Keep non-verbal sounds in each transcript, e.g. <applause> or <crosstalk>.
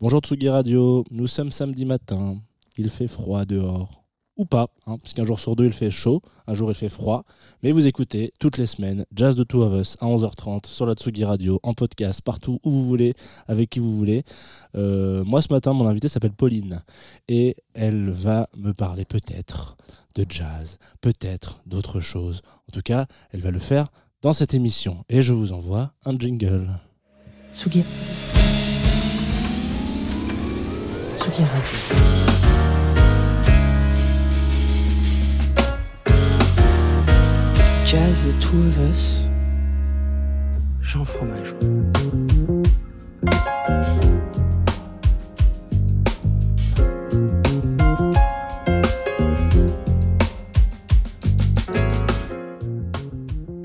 Bonjour Tsugi Radio, nous sommes samedi matin, il fait froid dehors. Ou pas, hein, parce qu'un jour sur deux il fait chaud, un jour il fait froid. Mais vous écoutez toutes les semaines Jazz de Two of Us à 11h30 sur la Tsugi Radio, en podcast, partout où vous voulez, avec qui vous voulez. Euh, moi ce matin, mon invité s'appelle Pauline et elle va me parler peut-être de jazz, peut-être d'autres choses. En tout cas, elle va le faire dans cette émission. Et je vous envoie un jingle. Tsugi. Jazz The Two of Us. Jean Fromageau.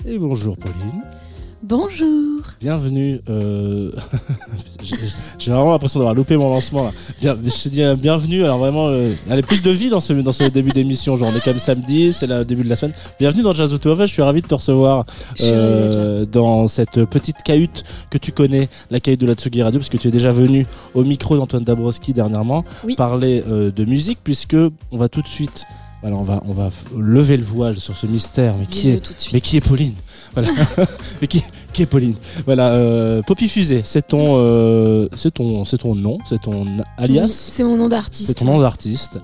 Et bonjour Pauline. Bonjour. Bienvenue. euh, <laughs> J'ai vraiment l'impression d'avoir loupé mon lancement. Là. Bien, je te dis euh, bienvenue. Alors vraiment, euh, y a plus de vie dans ce, dans ce début d'émission. Genre, on est quand même samedi, c'est le début de la semaine. Bienvenue dans Jazz Us. Je suis ravi de te recevoir euh, dans cette petite cahute que tu connais, la cahute de la Tsugi Radio, parce que tu es déjà venu au micro d'Antoine Dabrowski dernièrement Oui. parler de musique, puisque on va tout de suite. Voilà, on va, on va lever le voile sur ce mystère, mais qui est mais qui est Pauline? Voilà. <laughs> mais qui, qui est Pauline Voilà. Euh, Poppy Fusée, c'est ton, euh, c'est ton, c'est ton nom, c'est ton alias, C'est mon nom d'artiste. c'est ton nom d'artiste.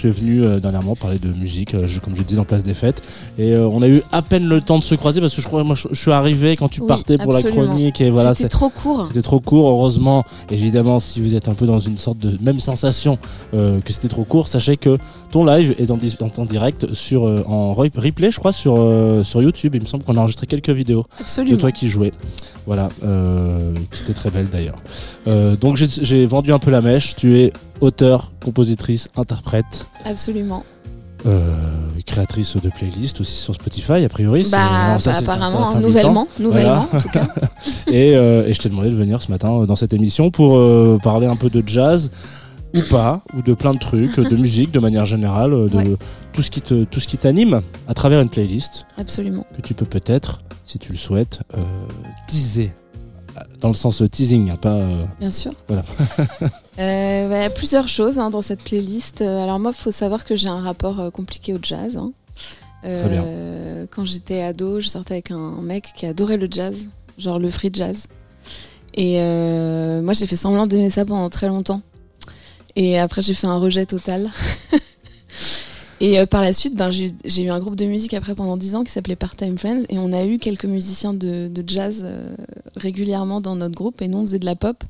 Tu es venu euh, dernièrement parler de musique, euh, je- comme je dis dans Place des Fêtes, et euh, on a eu à peine le temps de se croiser parce que je crois, moi, je, suis arrivé quand tu Oui, partais pour absolument. la chronique et voilà. C'était trop court. c'était trop court, heureusement. Évidemment, si vous êtes un peu dans une sorte de même sensation euh, que c'était trop court, sachez que ton live est en, direct sur euh, en re- replay, je crois, sur euh, sur YouTube. Il me semble qu'on a enregistré quelques vidéos de toi qui jouais. Voilà, qui était très belle d'ailleurs. Donc j'ai vendu un peu la mèche. Tu es auteur, compositrice, interprète, Absolument. euh, créatrice de playlists aussi sur Spotify, a priori. Bah, non, ça, bah, apparemment, nouvellement, nouvellement en tout <laughs> cas. et, euh, et je t'ai demandé de venir ce matin euh, dans cette émission pour euh, parler un peu de jazz ou pas, ou de plein de trucs, de <laughs> musique de manière générale, de Ouais. tout ce qui te, tout ce qui t'anime à travers une playlist Absolument. que tu peux peut-être, si tu le souhaites, teaser. Dans le sens teasing, hein, pas. Bien sûr. Voilà. <laughs> Euh, bah, plusieurs choses hein, dans cette playlist. Euh, Alors moi, il faut savoir que j'ai un rapport euh, compliqué au jazz. hein. Euh, Quand j'étais ado, je sortais avec un mec qui adorait le jazz, genre le free jazz. Et euh, moi, j'ai fait semblant d'aimer ça pendant très longtemps. Et après, j'ai fait un rejet total. <laughs> Et euh, par la suite, ben, j'ai eu- un groupe de musique après pendant 10 ans qui s'appelait Part-Time Friends. Et on a eu quelques musiciens de, de jazz régulièrement dans notre groupe. Et nous, on faisait de la pop.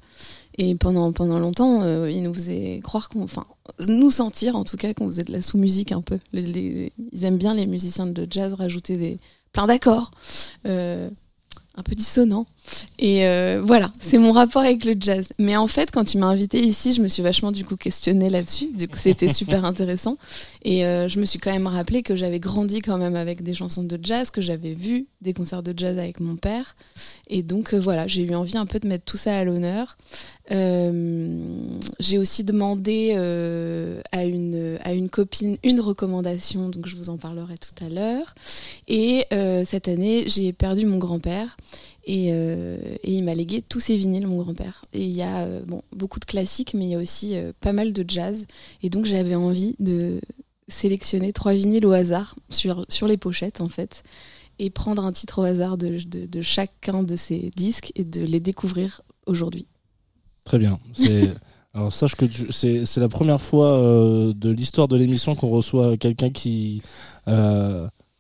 Et pendant, longtemps, euh, ils nous faisaient croire qu'on. Enfin, nous sentir en tout cas qu'on faisait de la sous-musique un peu. Ils aiment bien les musiciens de jazz rajouter des, plein d'accords. euh, un peu dissonants. Et euh, voilà, c'est mon rapport avec le jazz. Mais en fait, quand tu m'as invité ici, je me suis vachement du coup questionnée là-dessus. Du coup, c'était <laughs> super intéressant. Et euh, je me suis quand même rappelé que j'avais grandi quand même avec des chansons de jazz, que j'avais vu des concerts de jazz avec mon père. Et donc euh, voilà, j'ai eu envie un peu de mettre tout ça à l'honneur. J'ai aussi demandé à, une, à une copine une recommandation, donc je vous en parlerai tout à l'heure. Et cette année, j'ai perdu mon grand-père. Et, euh, et il m'a légué tous ses vinyles, mon grand-père. Et il y a euh, bon, beaucoup de classiques, mais il y a aussi euh, pas mal de jazz. Et donc j'avais envie de sélectionner trois vinyles au hasard sur, sur les pochettes, en fait, et prendre un titre au hasard de, de, chacun de ces disques et de les découvrir aujourd'hui. Très bien. <laughs> Alors sache que c'est la première fois de l'histoire de l'émission qu'on reçoit quelqu'un qui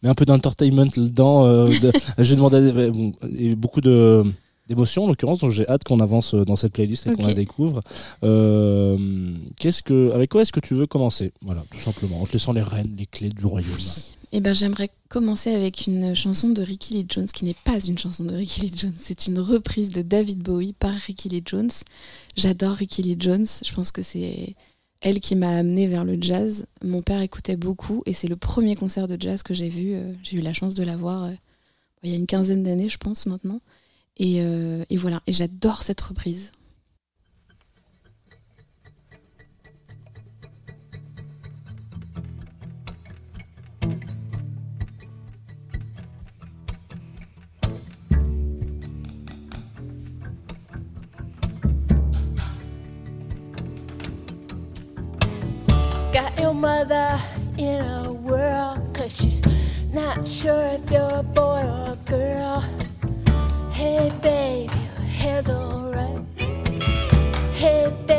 met un peu d'entertainment dedans. euh, de- <laughs> j'ai demandé bon, et beaucoup de d'émotions en l'occurrence, donc j'ai hâte qu'on avance dans cette playlist et qu'on la découvre. Euh, qu'est-ce que, avec quoi est-ce que tu veux commencer? Voilà, tout simplement, en te laissant les rênes, les clés du royaume. Eh ben, j'aimerais commencer avec une chanson de Ricky Lee Jones, qui n'est pas une chanson de Ricky Lee Jones, c'est une reprise de David Bowie par Ricky Lee Jones. J'adore Ricky Lee Jones, je pense que c'est elle qui m'a amené vers le jazz. Mon père écoutait beaucoup et c'est le premier concert de jazz que j'ai vu. Euh, J'ai eu la chance de la voir euh, il y a une quinzaine d'années, je pense, maintenant. Et, euh, et voilà, et j'adore cette reprise. Your mother in a world, cause she's not sure if you're a boy or a girl. Hey, babe, your hair's alright. Hey, babe.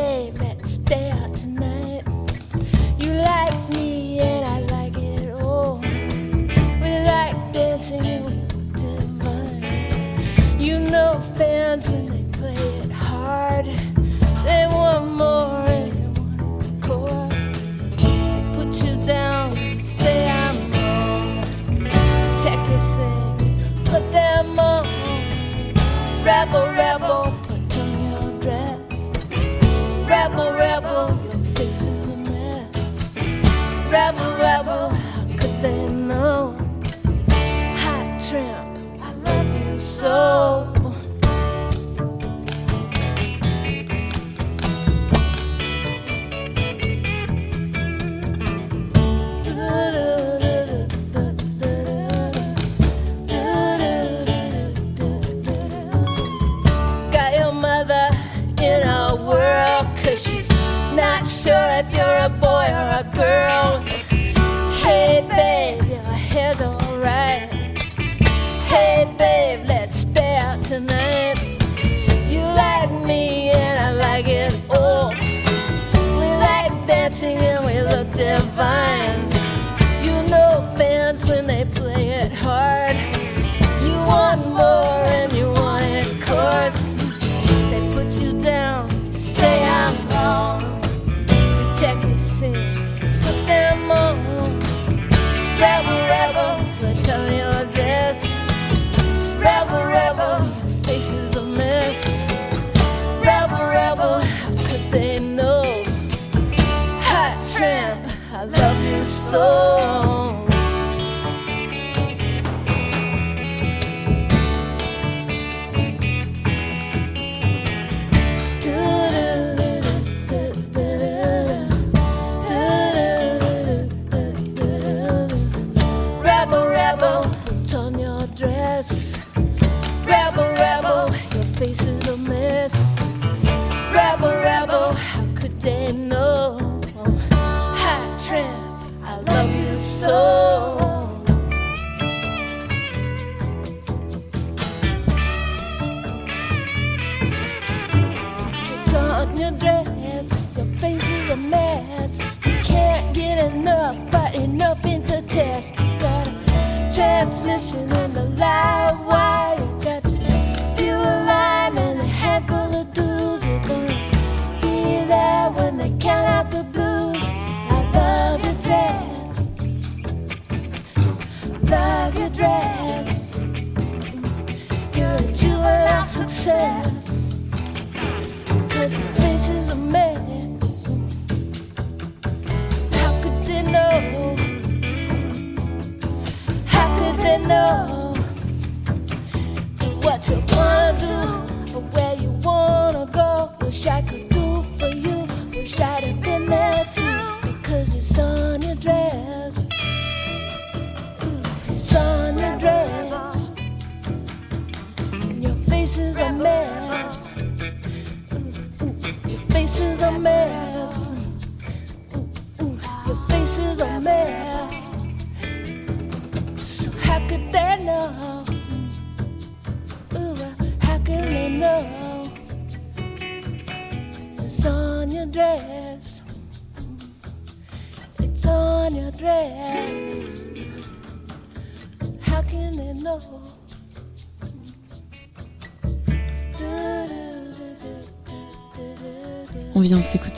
soul.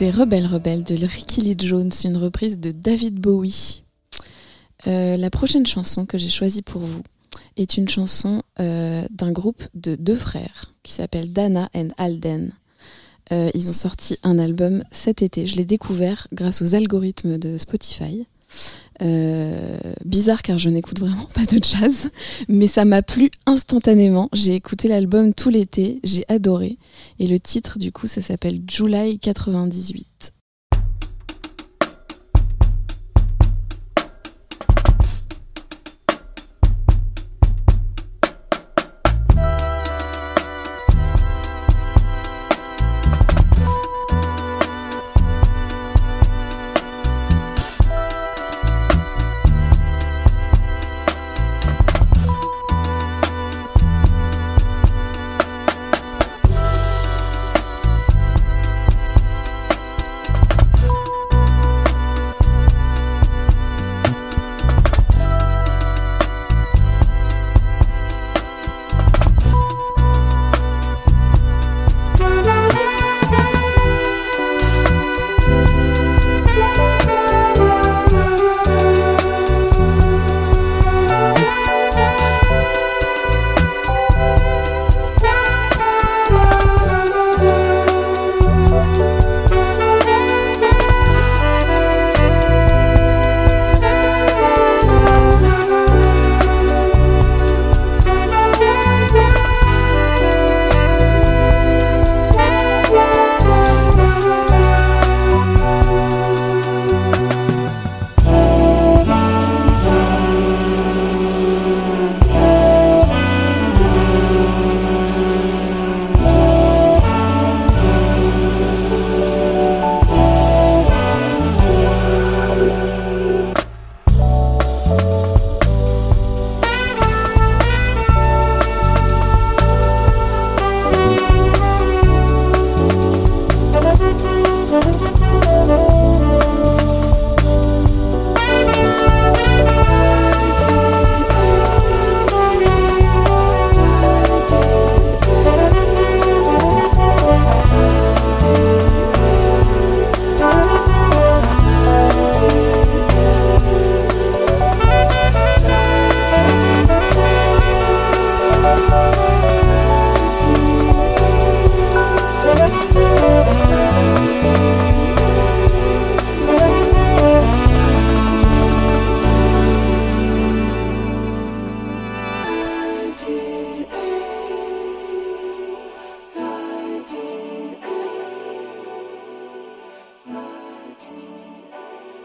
c'était Rebelle Rebelle de Ricky Lee Jones, une reprise de David Bowie. Euh, la prochaine chanson que j'ai choisie pour vous est une chanson euh, d'un groupe de deux frères qui s'appelle Dana and Alden. Euh, ils ont sorti un album cet été. Je l'ai découvert grâce aux algorithmes de Spotify. Euh, bizarre car je n'écoute vraiment pas de jazz, mais ça m'a plu instantanément. J'ai écouté l'album tout l'été, j'ai adoré. Et le titre du coup, ça s'appelle July 98.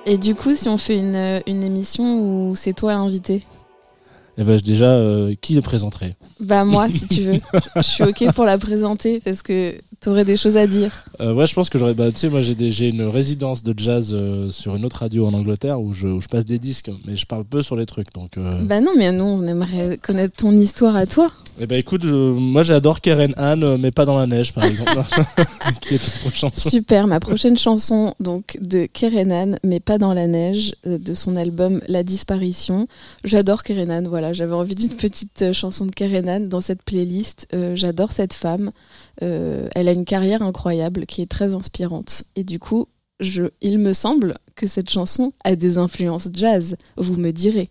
Et du coup, si on fait une, euh, une émission où c'est toi l'invité Eh ben, déjà, euh, qui le présenterait? Bah moi, <laughs> si tu veux. Je suis ok pour la présenter parce que t'aurais des choses à dire. Euh, ouais, je pense que j'aurais. Bah, tu sais, moi, j'ai une résidence de jazz euh, sur une autre radio en Angleterre où je, où je passe des disques, mais je parle peu sur les trucs. Donc, euh... Bah non, mais nous, on aimerait connaître ton histoire à toi. eh ben, écoute, je- moi, j'adore Karen Anne, mais pas dans la neige, par exemple, <laughs> <laughs> qui est chanson. Super, ma prochaine chanson donc de Kerenan, mais pas dans la neige, de son album La disparition. J'adore Kerenan, voilà, j'avais envie d'une petite chanson de Kerenan dans cette playlist. J'adore cette femme, elle a une carrière incroyable qui est très inspirante. Et du coup, il me semble que cette chanson a des influences jazz, vous me direz.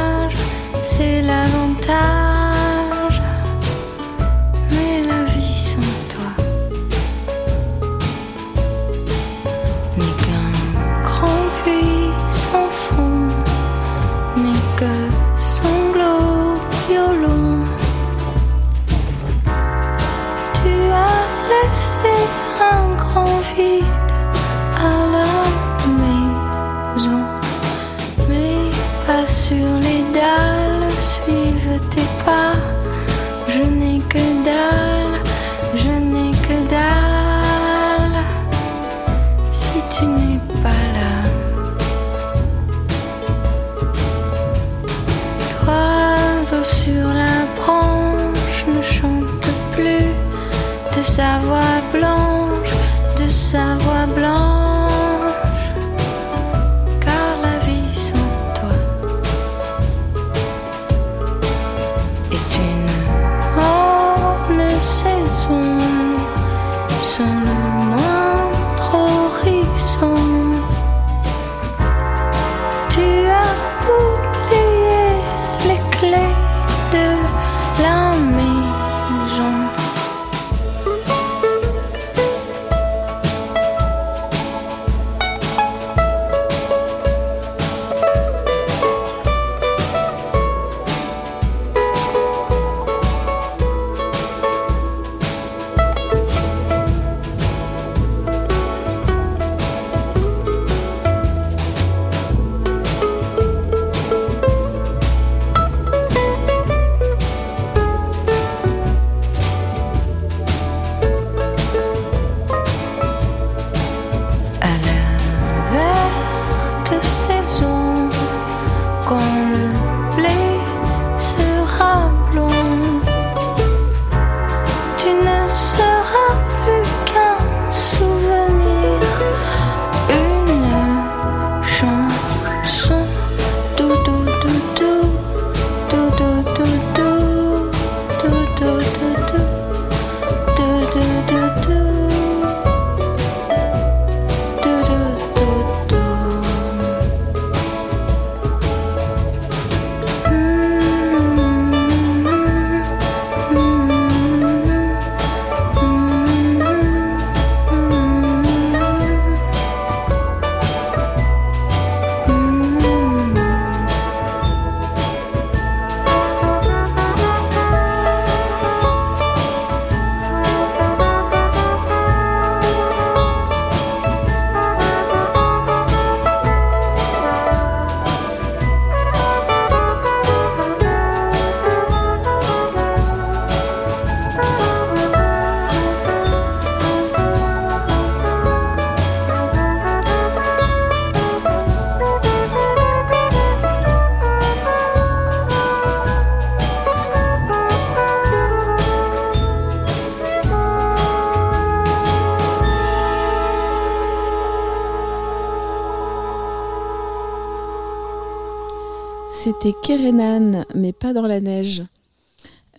Kerenan, mais pas dans la neige.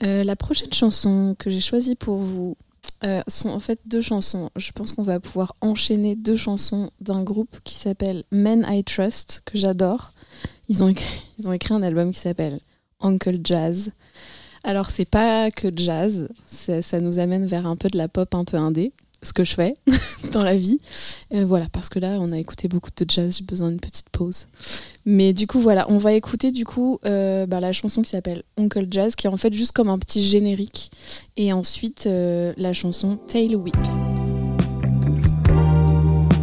Euh, la prochaine chanson que j'ai choisie pour vous euh, sont en fait deux chansons. Je pense qu'on va pouvoir enchaîner deux chansons d'un groupe qui s'appelle Men I Trust, que j'adore. Ils ont, écrit, <laughs> un album qui s'appelle Uncle Jazz. Alors, c'est pas que jazz, ça nous amène vers un peu de la pop un peu indé, ce que je fais <laughs> dans la vie. Euh, voilà, parce que là, on a écouté beaucoup de jazz, j'ai besoin d'une petite pause. Mais du coup, voilà, on va écouter du coup euh, bah, la chanson qui s'appelle Uncle Jazz, qui est en fait juste comme un petit générique. Et ensuite, euh, la chanson Tail Whip.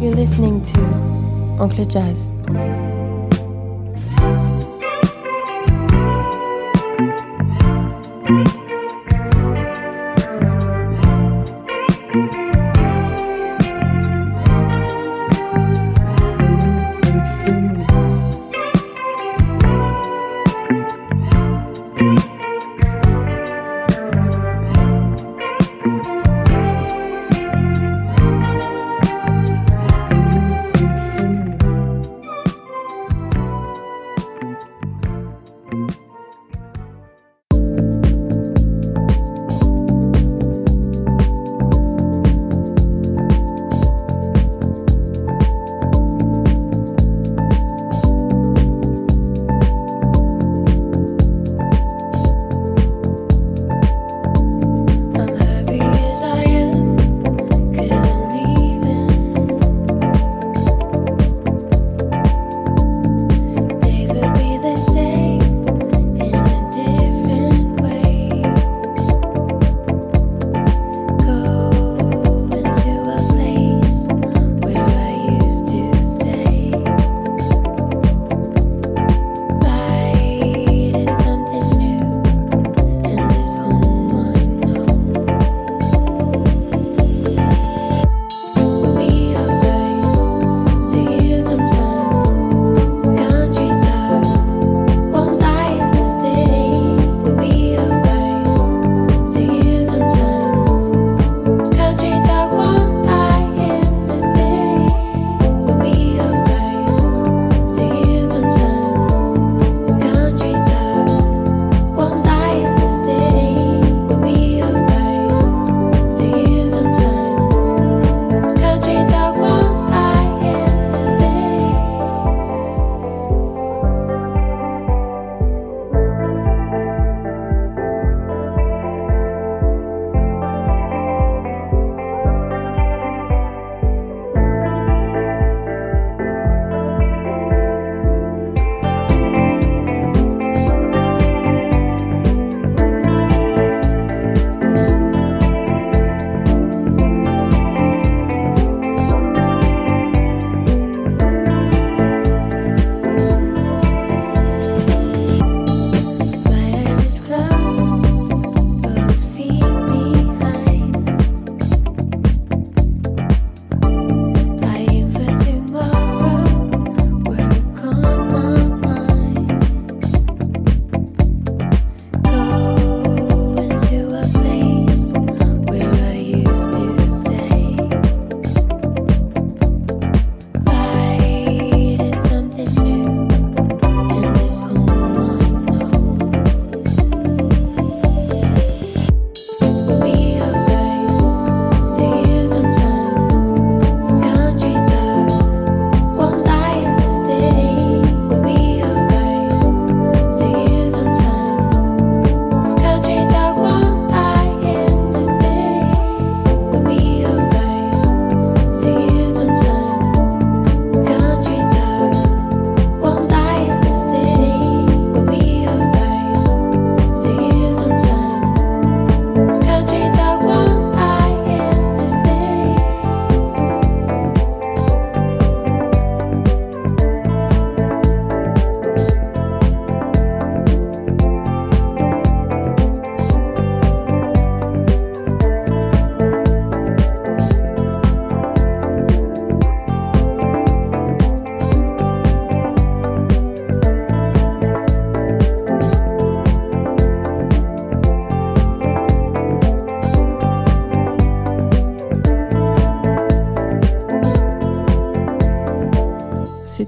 You're listening to Uncle Jazz.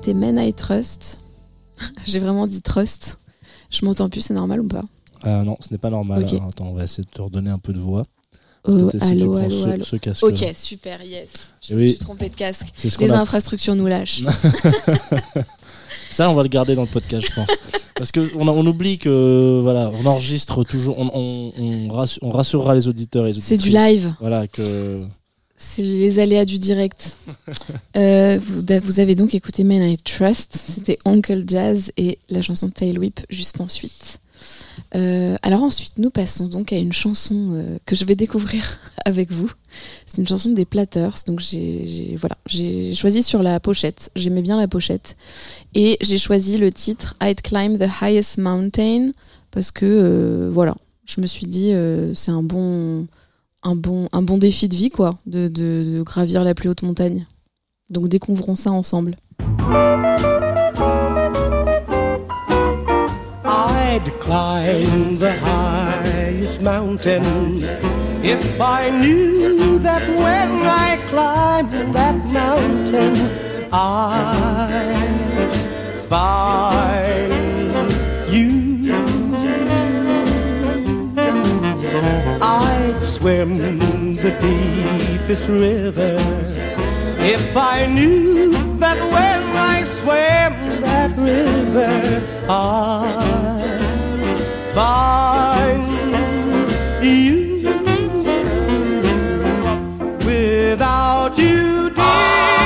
C'était Men I Trust. <laughs> J'ai vraiment dit trust. Je m'entends plus, c'est normal ou pas Ah non, ce n'est pas normal. Attends, on va essayer de te redonner un peu de voix. Oh, allô, allô, ce, allô. ce. Ok, super, yes. Je me Oui. suis trompée de casque. Les a- infrastructures nous lâchent. <laughs> Ça, on va le garder dans le podcast, je pense. Parce qu'on on oublie que voilà, on enregistre toujours, on, on, on rassu- on rassurera les auditeurs et les C'est du live. Voilà, que C'est les aléas du direct. <laughs> Euh, vous, vous avez donc écouté Men I Trust. C'était Uncle Jazz et la chanson Tail Whip juste ensuite. Euh, alors ensuite, nous passons donc à une chanson euh, que je vais découvrir <laughs> avec vous. C'est une chanson des Platters. Donc j'ai voilà, j'ai choisi sur la pochette. J'aimais bien la pochette et j'ai choisi le titre I'd Climb the Highest Mountain parce que voilà, je me suis dit c'est un bon un bon, défi de vie, quoi, de, gravir la plus haute montagne. Donc découvrons ça ensemble. I'd climb the highest mountain if I knew that when I climbed that mountain I'd find you. I'd swim the deepest river if I knew that when I swam that river I'd find you. Without you, dear,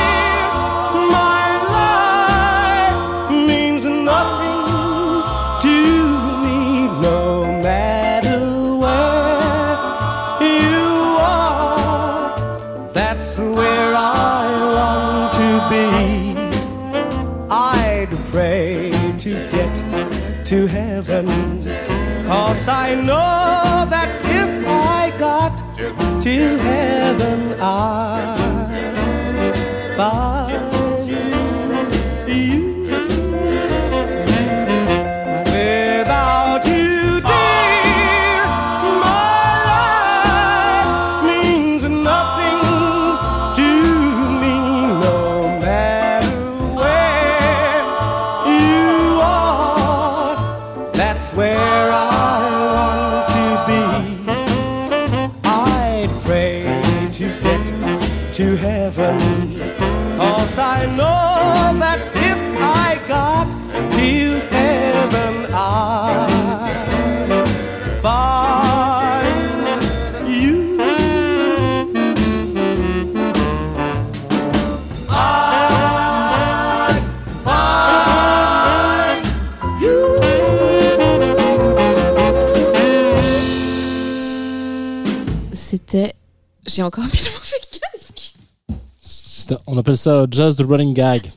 I know that if I got to heaven, I'd J'ai encore mis le mauvais casque. c'est un- on appelle ça euh, jazz the running gag.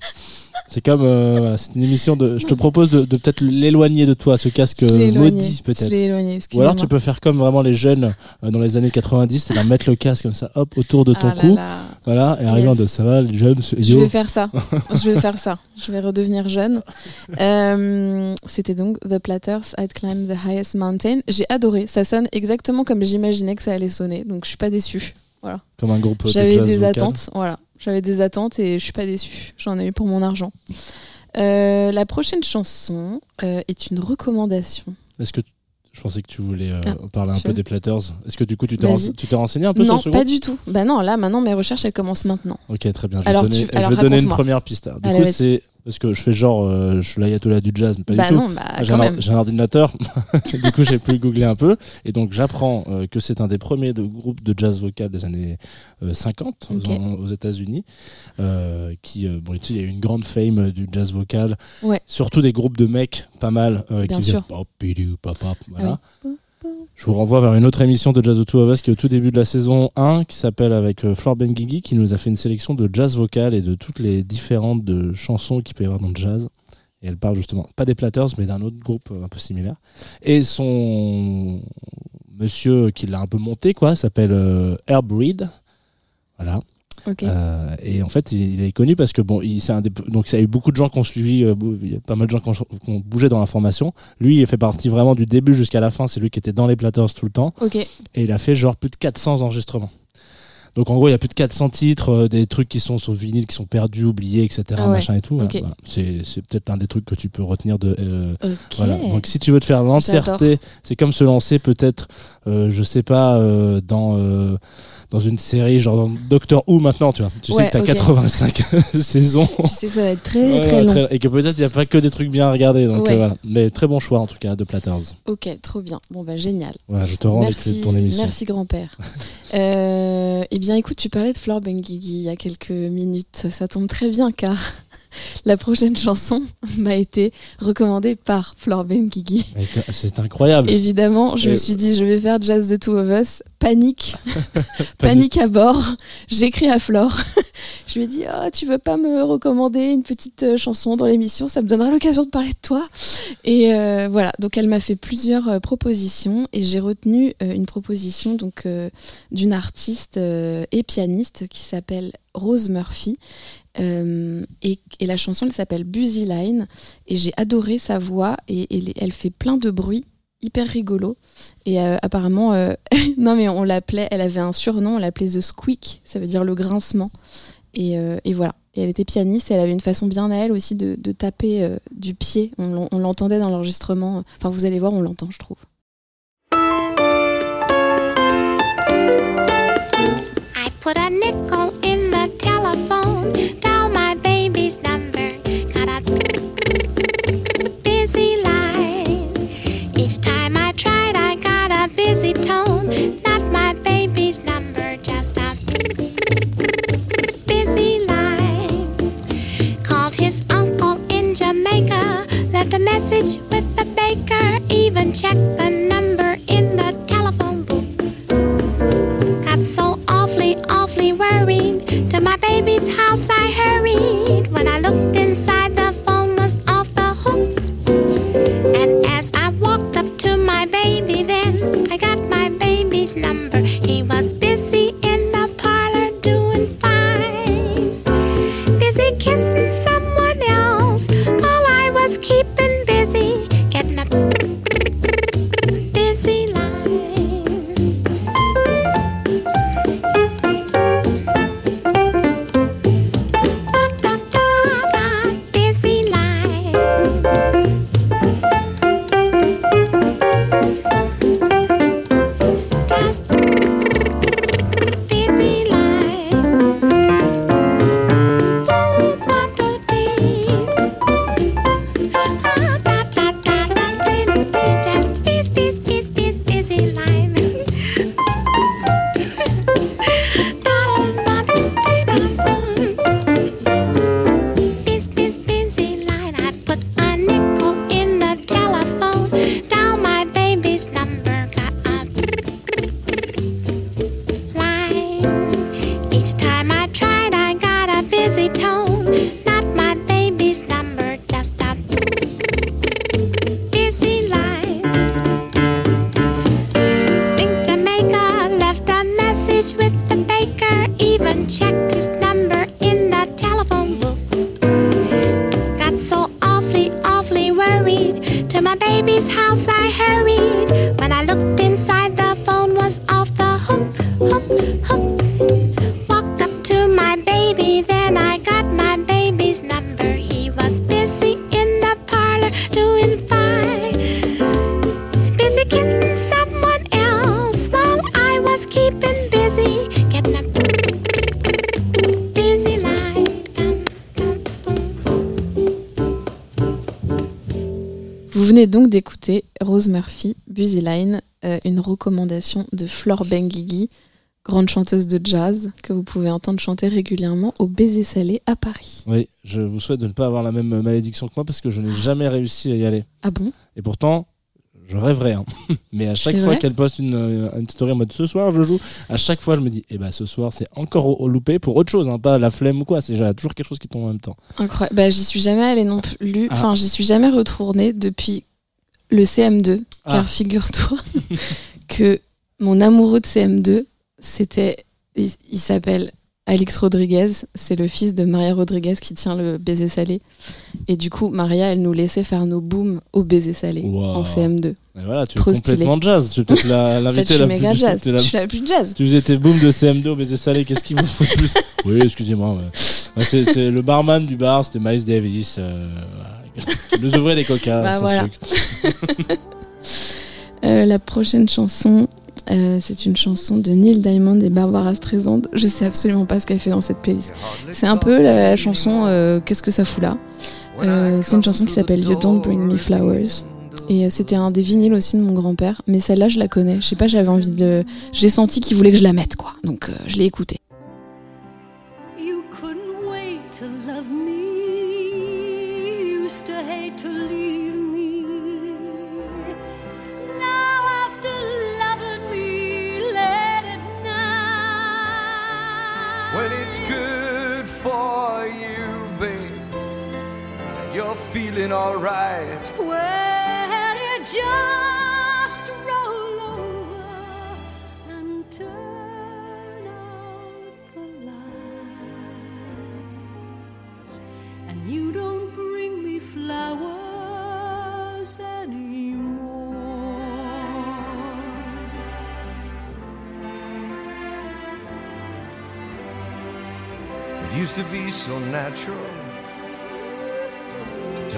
C'est comme euh, c'est une émission de. Je te propose de, de peut-être l'éloigner de toi, ce casque euh, maudit peut-être. Ou alors tu peux faire comme vraiment les jeunes euh, dans les années 90, c'est-à-dire mettre le casque comme ça, hop, autour de ton Ah cou, là. voilà, et arrivant Yes. de ça va, les jeunes, c'est Je vais faire ça. Je vais faire ça. Je vais redevenir jeune. <laughs> Euh, C'était donc The Platters, I'd Climb the Highest Mountain. J'ai adoré. Ça sonne exactement comme j'imaginais que ça allait sonner. Donc je suis pas déçue. Comme un groupe de J'avais des vocal. attentes. Voilà. J'avais des attentes et je suis pas déçue. J'en ai eu pour mon argent. Euh, la prochaine chanson euh, est une recommandation. Est-ce que tu- je pensais que tu voulais euh, Ah, parler un peu veux des Platters Est-ce que du coup tu t'es Vas-y. rense- tu t'es renseigné un peu Non, sur ce pas groupe? du tout. Bah non, là maintenant mes recherches elles commencent maintenant. Ok, très bien. Je vais Alors, donner, tu- je alors, vais donner une première piste. Du Allez, coup, vas-y. c'est parce que je fais genre, euh, je suis l'ayatollah du jazz, mais pas bah du tout. bah J'ai un, même. j'ai un ordinateur, <laughs> du coup j'ai pu googler un peu, et donc j'apprends euh, que c'est un des premiers de groupes de jazz vocal des années euh, 50 aux- Ok. aux, États-Unis, euh, qui, euh, bon, il y a eu une grande fame euh, du jazz vocal, Ouais. surtout des groupes de mecs, pas mal, euh, qui faisaient sûr. pop, pop, pop, voilà. Ah Je vous renvoie vers une autre émission de Jazz of Us qui est au tout début de la saison 1 qui s'appelle avec euh, Flore Benguigui qui nous a fait une sélection de jazz vocal et de toutes les différentes chansons qu'il peut y avoir dans le jazz. Et elle parle justement, pas des Platters, mais d'un autre groupe euh, un peu similaire. Et son monsieur qui l'a un peu monté, quoi, s'appelle euh, Herb Reed. Voilà. Euh, et en fait, il, il est connu parce que bon, il, un des, donc il y a eu beaucoup de gens qui ont suivi, euh, bou- il y a pas mal de gens qui ont, qui ont bougé dans l'information. Lui, il fait partie vraiment du début jusqu'à la fin. C'est lui qui était dans les Platters tout le temps. Et il a fait genre plus de 400 enregistrements. Donc en gros, il y a plus de 400 titres, euh, des trucs qui sont sur vinyle, qui sont perdus, oubliés, etc. Ah ouais. machin et tout. Voilà. C'est peut-être un des trucs que tu peux retenir de. euh, voilà. Donc si tu veux te faire l'entièreté, c'est comme se lancer peut-être, euh, je sais pas, dans dans une série genre dans Doctor Who maintenant, tu vois. Tu sais que t'as ok. 85 <laughs> saisons. Tu sais que ça va être très très long. et que peut-être il n'y a pas que des trucs bien à regarder. Donc Ouais. euh, voilà. Mais très bon choix en tout cas de Platters. Ok, trop bien. Bon bah génial. Voilà, je te rends les clés de Merci, ton émission. merci grand-père. <laughs> Euh, eh bien, écoute, tu parlais de Flore Benguigui il y a quelques minutes. Ça tombe très bien car la prochaine chanson <laughs> m'a été recommandée par Flore que- C'est incroyable. Évidemment, je Et- me suis dit, je vais faire Jazz the Two of Us. <laughs> Panique. Panique à bord. J'écris à Flore. <laughs> je lui ai dit, oh, tu veux pas me recommander une petite euh, chanson dans l'émission? Ça me donnera l'occasion de parler de toi. Et euh, voilà, donc elle m'a fait plusieurs euh, propositions et j'ai retenu euh, une proposition donc d'une artiste et pianiste qui s'appelle Rose Murphy. Euh, et, la chanson elle s'appelle Busy Line. Et j'ai adoré sa voix. Et, elle fait plein de bruit hyper rigolo et euh, apparemment euh, <laughs> non mais on l'appelait elle avait un surnom on l'appelait The Squeak. Ça veut dire le grincement. Et, voilà. Et elle était pianiste et elle avait une façon bien à elle aussi de, taper du pied. On, on l'entendait dans l'enregistrement. Enfin vous allez voir on l'entend je trouve put a nickel in the telephone, dial my baby's number, got a busy line. Each time I tried, I got a busy tone, not my baby's number, just a busy line. Called his uncle in Jamaica, left a message with the baker, even checked the number in the telephone booth. Got so awfully, worried. To my baby's house I hurried. When I looked inside, the phone was off the hook. And as I walked up to my baby, then I got my baby's number. He was busy in venez donc d'écouter Rose Murphy, Busy Line, euh, une recommandation de Flore Benguigui, grande chanteuse de jazz que vous pouvez entendre chanter régulièrement au Baiser Salé à Paris. Oui, je vous souhaite de ne pas avoir la même malédiction que moi parce que je n'ai jamais réussi à y aller. Ah bon? Et pourtant, je rêverais. hein. <laughs> Mais à chaque fois qu'elle poste une, euh, une story en mode ce soir je joue, à chaque fois je me dis, eh ben ce soir c'est encore au, au loupé pour autre chose, hein, pas la flemme ou quoi. C'est toujours quelque chose qui tombe en même temps. Incroyable. Bah, j'y suis jamais allée non plus. Ah. Enfin, j'y suis jamais retournée depuis le CM2. Ah. Car figure-toi <laughs> que mon amoureux de CM2, c'était. Il, il s'appelle Alix Rodriguez, c'est le fils de Maria Rodriguez qui tient le baiser salé. Et du coup, Maria, elle nous laissait faire nos booms au baiser salé Wow. en CM2. Et voilà, tu es Trop complètement jazz. Tu es peut-être la- <laughs> En fait, la méga plus jazz. la- Je suis la plus jazz. Tu faisais tes booms de CM2 au baiser salé, qu'est-ce qu'il vous faut de plus? <laughs> Oui, excusez-moi. ouais. C'est, le barman du bar, c'était Miles Davis. euh, voilà. Nous ouvrait les coca Bah, sans voilà. sucre. <laughs> Euh, la prochaine chanson, euh, c'est une chanson de Neil Diamond et Barbara Streisand. Je sais absolument pas ce qu'elle fait dans cette playlist. C'est un peu la, chanson euh, Qu'est-ce que ça fout là? Euh, C'est une chanson qui s'appelle You Don't Bring Me Flowers. Et c'était un des vinyles aussi de mon grand-père. Mais celle-là, je la connais. Je sais pas, j'avais envie de. J'ai senti qu'il voulait que je la mette, quoi. Donc je l'ai écoutée. Feeling alright. Well, you just roll over and turn out the lights, and you don't bring me flowers anymore. It used to be so natural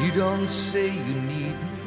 You don't say you need me.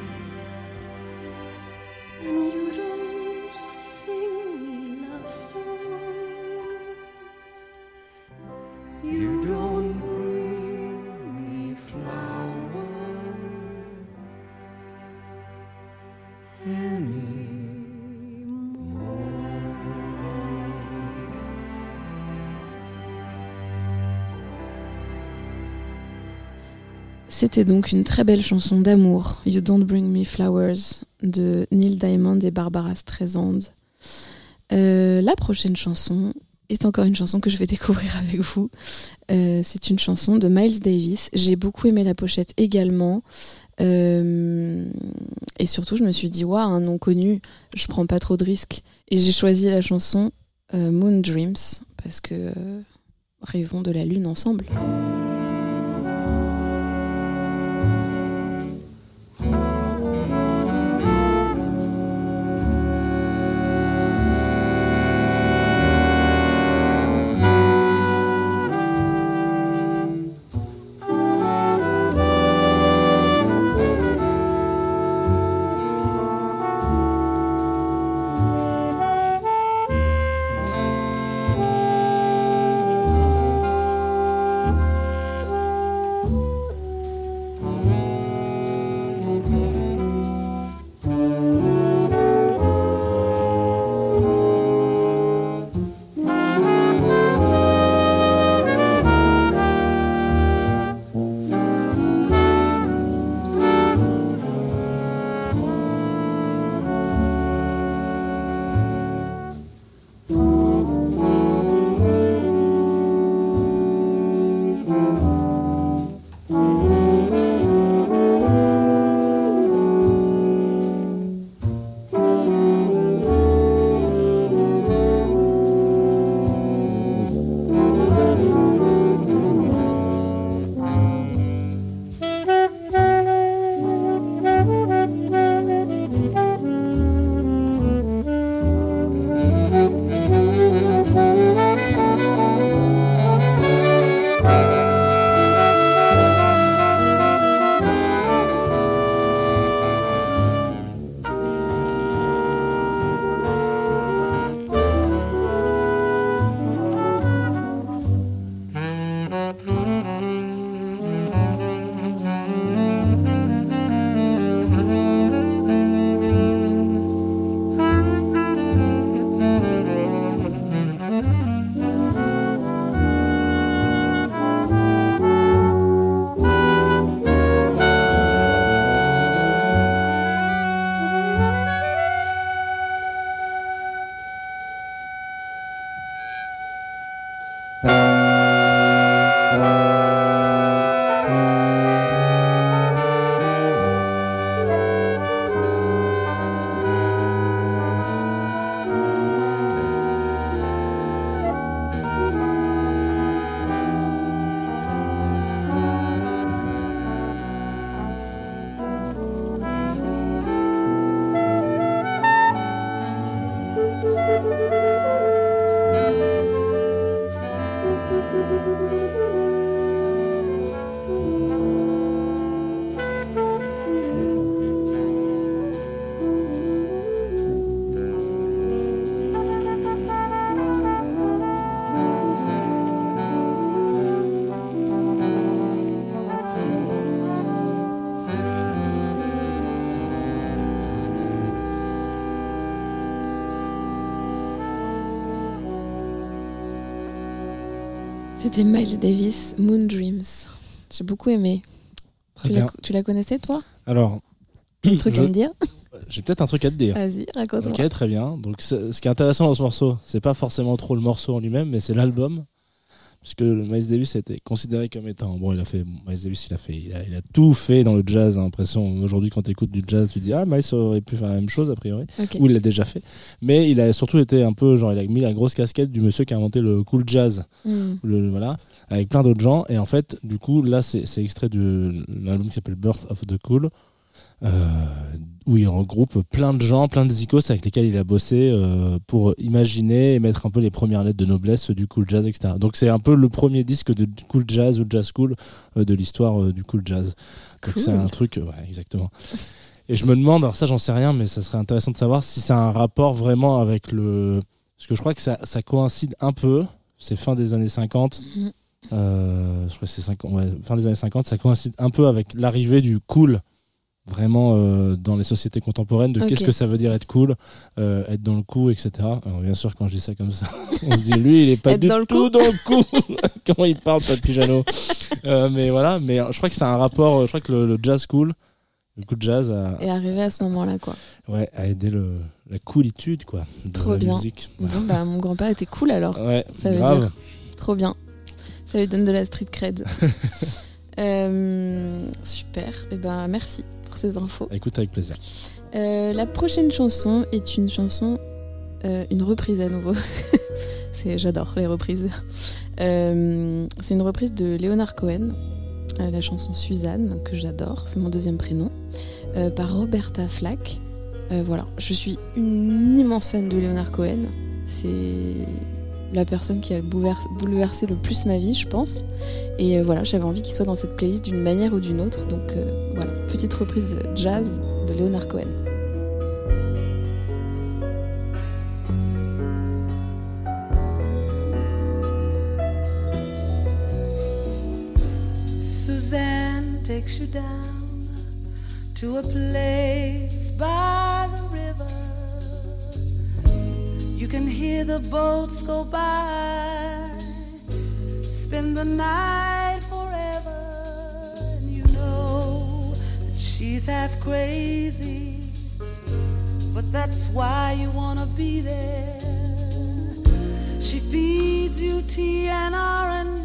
C'était donc une très belle chanson d'amour, You Don't Bring Me Flowers, de Neil Diamond et Barbara Streisand. Euh, la prochaine chanson est encore une chanson que je vais découvrir avec vous. Euh, c'est une chanson de Miles Davis. J'ai beaucoup aimé la pochette également. Euh, et surtout, je me suis dit, waouh, un nom connu, je prends pas trop de risques. Et j'ai choisi la chanson Moon Dreams, parce que rêvons de la lune ensemble. C'était Miles Davis, Moon Dreams. J'ai beaucoup aimé. Très Tu la, bien. tu la connaissais, toi? Alors, Un truc je- à me dire? J'ai peut-être un truc à te dire. Vas-y, raconte-moi. Ok, très bien. Donc, ce qui est intéressant dans ce morceau, c'est pas forcément trop le morceau en lui-même, mais c'est l'album. Puisque Miles Davis a été considéré comme étant. Bon, il a fait. Miles Davis, il a fait. Il a, il a tout fait dans le jazz. L'impression. Aujourd'hui, quand tu écoutes du jazz, tu dis Ah, Miles aurait pu faire la même chose, a priori. Ou il l'a déjà fait. Mais il a surtout été un peu. Genre, il a mis la grosse casquette du monsieur qui a inventé le cool jazz. Hmm. Le, voilà. Avec plein d'autres gens. Et en fait, du coup, là, c'est extrait de l'album qui s'appelle Birth of the Cool. Euh, où il regroupe plein de gens, plein de zikos avec lesquels il a bossé euh, pour imaginer et mettre un peu les premières lettres de noblesse du cool jazz, etc. Donc c'est un peu le premier disque de cool jazz ou jazz cool euh, de l'histoire euh, du cool jazz. Donc c'est un truc, euh, ouais, exactement. <laughs> Et je me demande, alors ça j'en sais rien, mais ça serait intéressant de savoir si ça a un rapport vraiment avec le... Parce que je crois que ça, ça coïncide un peu, c'est fin des années 50, Mhm. euh, je crois que c'est 50, ouais, fin des années 50, ça coïncide un peu avec l'arrivée du cool vraiment euh, dans les sociétés contemporaines de qu'est-ce que ça veut dire être cool, euh, être dans le coup, etc. Alors bien sûr, quand je dis ça comme ça, <laughs> on se dit lui, il est pas du dans le tout coup dans le coup. <laughs> Comment il parle, pas de Pijano. Euh, mais voilà, mais je crois que a un rapport. Je crois que le, le jazz cool, le cool jazz a, Et arrivé à ce moment-là, quoi. ouais, a aidé le, la coolitude quoi, de Trop la bien. musique. Bon, bah, mon grand-père était cool alors. Ouais, Ça veut grave. dire. Trop bien. Ça lui donne de la street cred. <laughs> Super. Et ben merci pour ces infos. Écoute avec plaisir. Euh, la prochaine chanson est une chanson, euh, une reprise à nouveau. <laughs> C'est, j'adore les reprises. Euh, c'est une reprise de Leonard Cohen, la chanson Suzanne que j'adore, c'est mon deuxième prénom, par Roberta Flack. Voilà, je suis une immense fan de Leonard Cohen. C'est la personne qui a bouleversé, le plus ma vie, je pense. Et euh, voilà, j'avais envie qu'il soit dans cette playlist d'une manière ou d'une autre. Donc euh, voilà, petite reprise jazz de Leonard Cohen. Suzanne takes you down to a place by the river. You can hear the boats go by, spend the night forever. And you know that she's half crazy, but that's why you wanna be there. She feeds you tea and oranges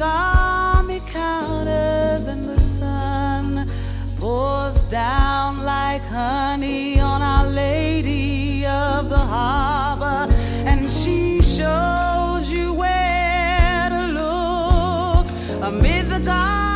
Army counters and the sun pours down like honey on Our Lady of the Harbor, and she shows you where to look amid the garden.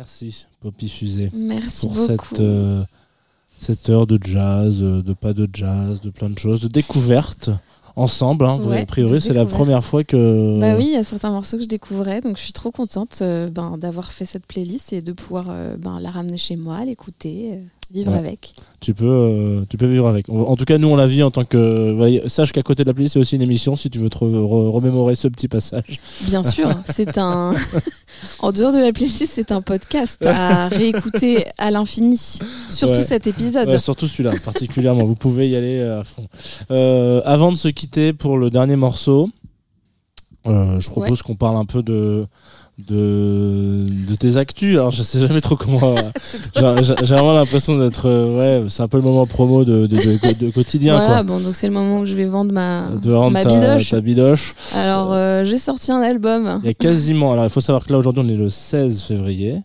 Merci, Poppy Fusée. Pour cette. Euh, cette heure de jazz, euh, de pas de jazz, de plein de choses, de découvertes ensemble. Hein. A priori, c'est la première fois que. Bah oui, il y a certains morceaux que je découvrais, donc je suis trop contente euh, ben, d'avoir fait cette playlist et de pouvoir ben, la ramener chez moi, l'écouter vivre Ouais. avec. Tu peux, euh, tu peux vivre avec. En tout cas, nous, on la vit en tant que. voilà, sache qu'à côté de la playlist, c'est aussi une émission si tu veux te re- re- remémorer ce petit passage. Bien sûr, <laughs> c'est un. <laughs> en dehors de la playlist, c'est un podcast à <laughs> réécouter à l'infini, surtout Ouais. cet épisode. Ouais, surtout celui-là, particulièrement. Vous pouvez y aller euh, à fond. Euh, avant de se quitter pour le dernier morceau, euh, je propose qu'on parle un peu de. De, de tes actus, alors je sais jamais trop comment. <laughs> j'ai j'ai- vraiment l'impression d'être. euh, ouais, c'est un peu le moment promo de, de, de- de quotidien, voilà, quoi. bon, donc c'est le moment où je vais vendre ma, vendre ma ta, bidoche. ta bidoche. Alors, euh, j'ai sorti un album. Il y a quasiment. Alors, il faut savoir que là, aujourd'hui, on est le 16 février,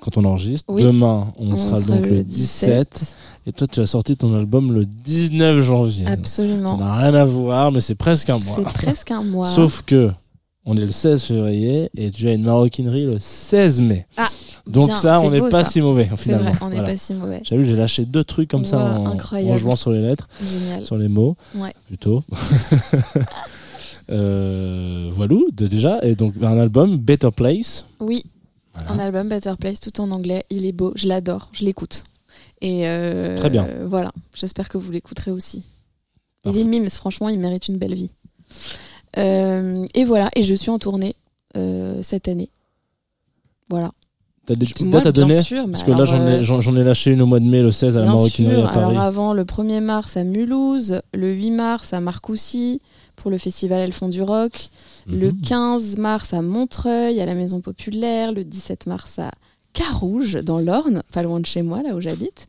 quand on enregistre. Oui. Demain, on, On sera, sera donc le 17. Et toi, tu as sorti ton album le 19 janvier. Ça Absolument. n'a rien à voir, mais c'est presque un mois. C'est presque un mois. Sauf que on est le 16 février et tu as une maroquinerie le 16 mai. Ah, Donc bien, ça, on n'est pas si mauvais c'est finalement. vrai, on n'est Voilà. pas si mauvais. J'ai vu, j'ai lâché deux trucs comme ça en, en jouant sur les lettres, Génial. sur les mots, Ouais. plutôt. <laughs> euh, voilà, de- déjà. Et donc un album, Better Place. Oui, Voilà. un album Better Place tout en anglais. Il est beau, je l'adore, je l'écoute. Et euh, Très bien. euh, voilà, j'espère que vous l'écouterez aussi. Parfait. Il est mimes, franchement, il mérite une belle vie. Euh, et voilà, et je suis en tournée euh, cette année. Voilà. T'as des petites dates à bien donner? sûr, Parce que là, j'en euh, ai, j'en- ai lâché une au mois de mai, le 16 à la maroquinerie à Paris. Alors avant, le 1er mars à Mulhouse, le 8 mars à Marcoussis pour le festival Elles font du rock, le Mhm. 15 mars à Montreuil à la Maison Populaire, le 17 mars à Carouge dans l'Orne, pas loin de chez moi, là où j'habite,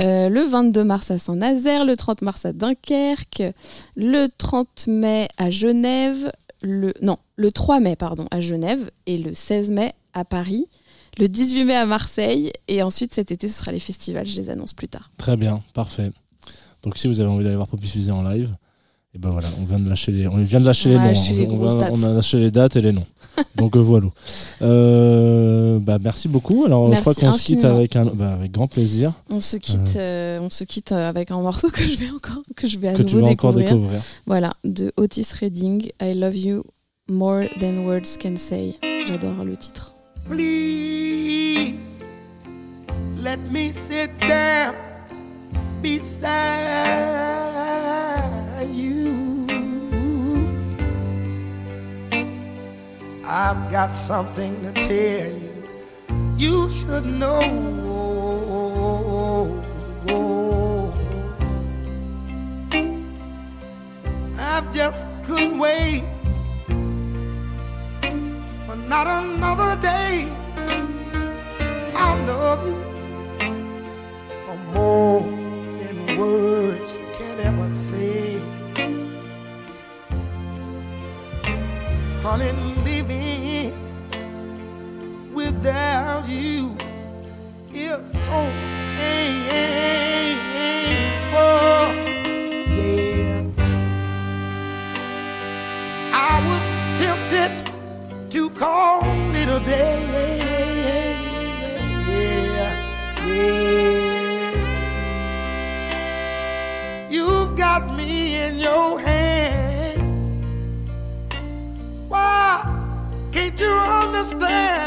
Euh, le 22 mars à Saint-Nazaire, le 30 mars à Dunkerque, le 30 mai à Genève, le non, le 3 mai pardon à Genève et le 16 mai à Paris. Le 18 mai à Marseille et ensuite cet été ce sera les festivals, je les annonce plus tard. Très bien, parfait. Donc si vous avez envie d'aller voir Poppy Fusée en live, et ben voilà, on vient de lâcher les, on vient de lâcher On les noms. les on, vient- a lâché les dates et les noms. <laughs> Donc euh, voilà. Euh, bah, merci beaucoup. Alors je crois qu'on se quitte avec un, bah, avec grand plaisir On se quitte, euh, on se quitte euh, avec un morceau que je vais encore, que je vais à que tu nouveau vas encore découvrir. découvrir. Voilà, de Otis Redding, I Love You More Than Words Can Say. J'adore le titre. Please let me sit down beside I've got something to tell you. You should know. I've just couldn't wait for not another day. I love you for more than words can ever say. Honey, living without you is so painful. Yeah. I was tempted to call it a day. Yeah, yeah. You've got me in your hand. You understand?